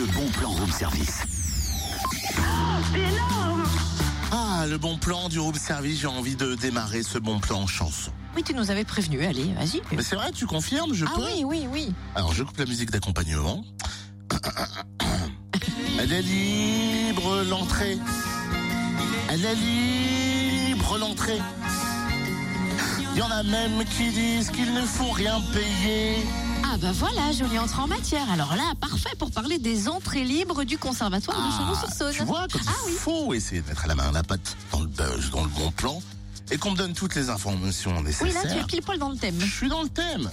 le bon plan room service. C'est énorme Ah, le bon plan du room service, j'ai envie de démarrer ce bon plan en chanson. Oui, tu nous avais prévenu. Allez, vas-y. Mais c'est vrai, tu confirmes, je Ah peux oui, oui, oui. Alors je coupe la musique d'accompagnement. Elle est libre l'entrée. Elle est libre l'entrée. Il y en a même qui disent qu'il ne faut rien payer. Ah bah voilà, jolie entrée en matière. Alors là, parfait pour parler des entrées libres du conservatoire de Ah, Chalon-sur-Saône. tu vois, quand Ah il oui. faut essayer de mettre à la main la patte dans le buzz, dans le bon plan, et qu'on me donne toutes les informations Oui, nécessaires. là, tu es pile poil dans le thème. Je suis dans le thème.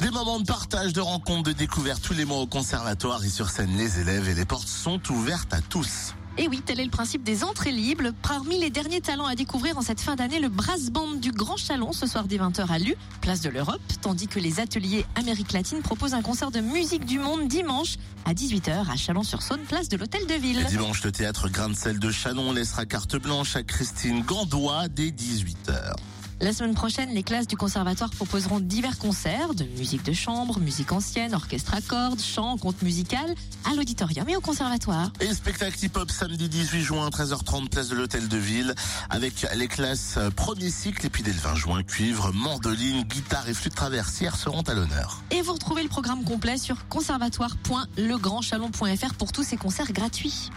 Des moments de partage, de rencontres, de découvertes tous les mois au conservatoire et sur scène les élèves et les portes sont ouvertes à tous. Et oui, tel est le principe des entrées libres. Parmi les derniers talents à découvrir en cette fin d'année, le brass band du Grand Chalon ce soir dès 20h à Lu, place de l'Europe, tandis que les ateliers Amérique latine proposent un concert de musique du monde dimanche à 18h à Chalon-sur-Saône, place de l'Hôtel de Ville. Et dimanche, le théâtre Grain de sel de Chalon laissera carte blanche à Christine Gandois dès 18h. La semaine prochaine, les classes du conservatoire proposeront divers concerts de musique de chambre, musique ancienne, orchestre à cordes, chant, conte musical à l'auditorium et au conservatoire. Et spectacle hip-hop samedi 18 juin, 13h30, place de l'Hôtel de Ville, avec les classes euh, premier cycle et puis dès le 20 juin, cuivre, mandoline, guitare et flûte traversière seront à l'honneur. Et vous retrouvez le programme complet sur conservatoire.legrandchalon.fr pour tous ces concerts gratuits.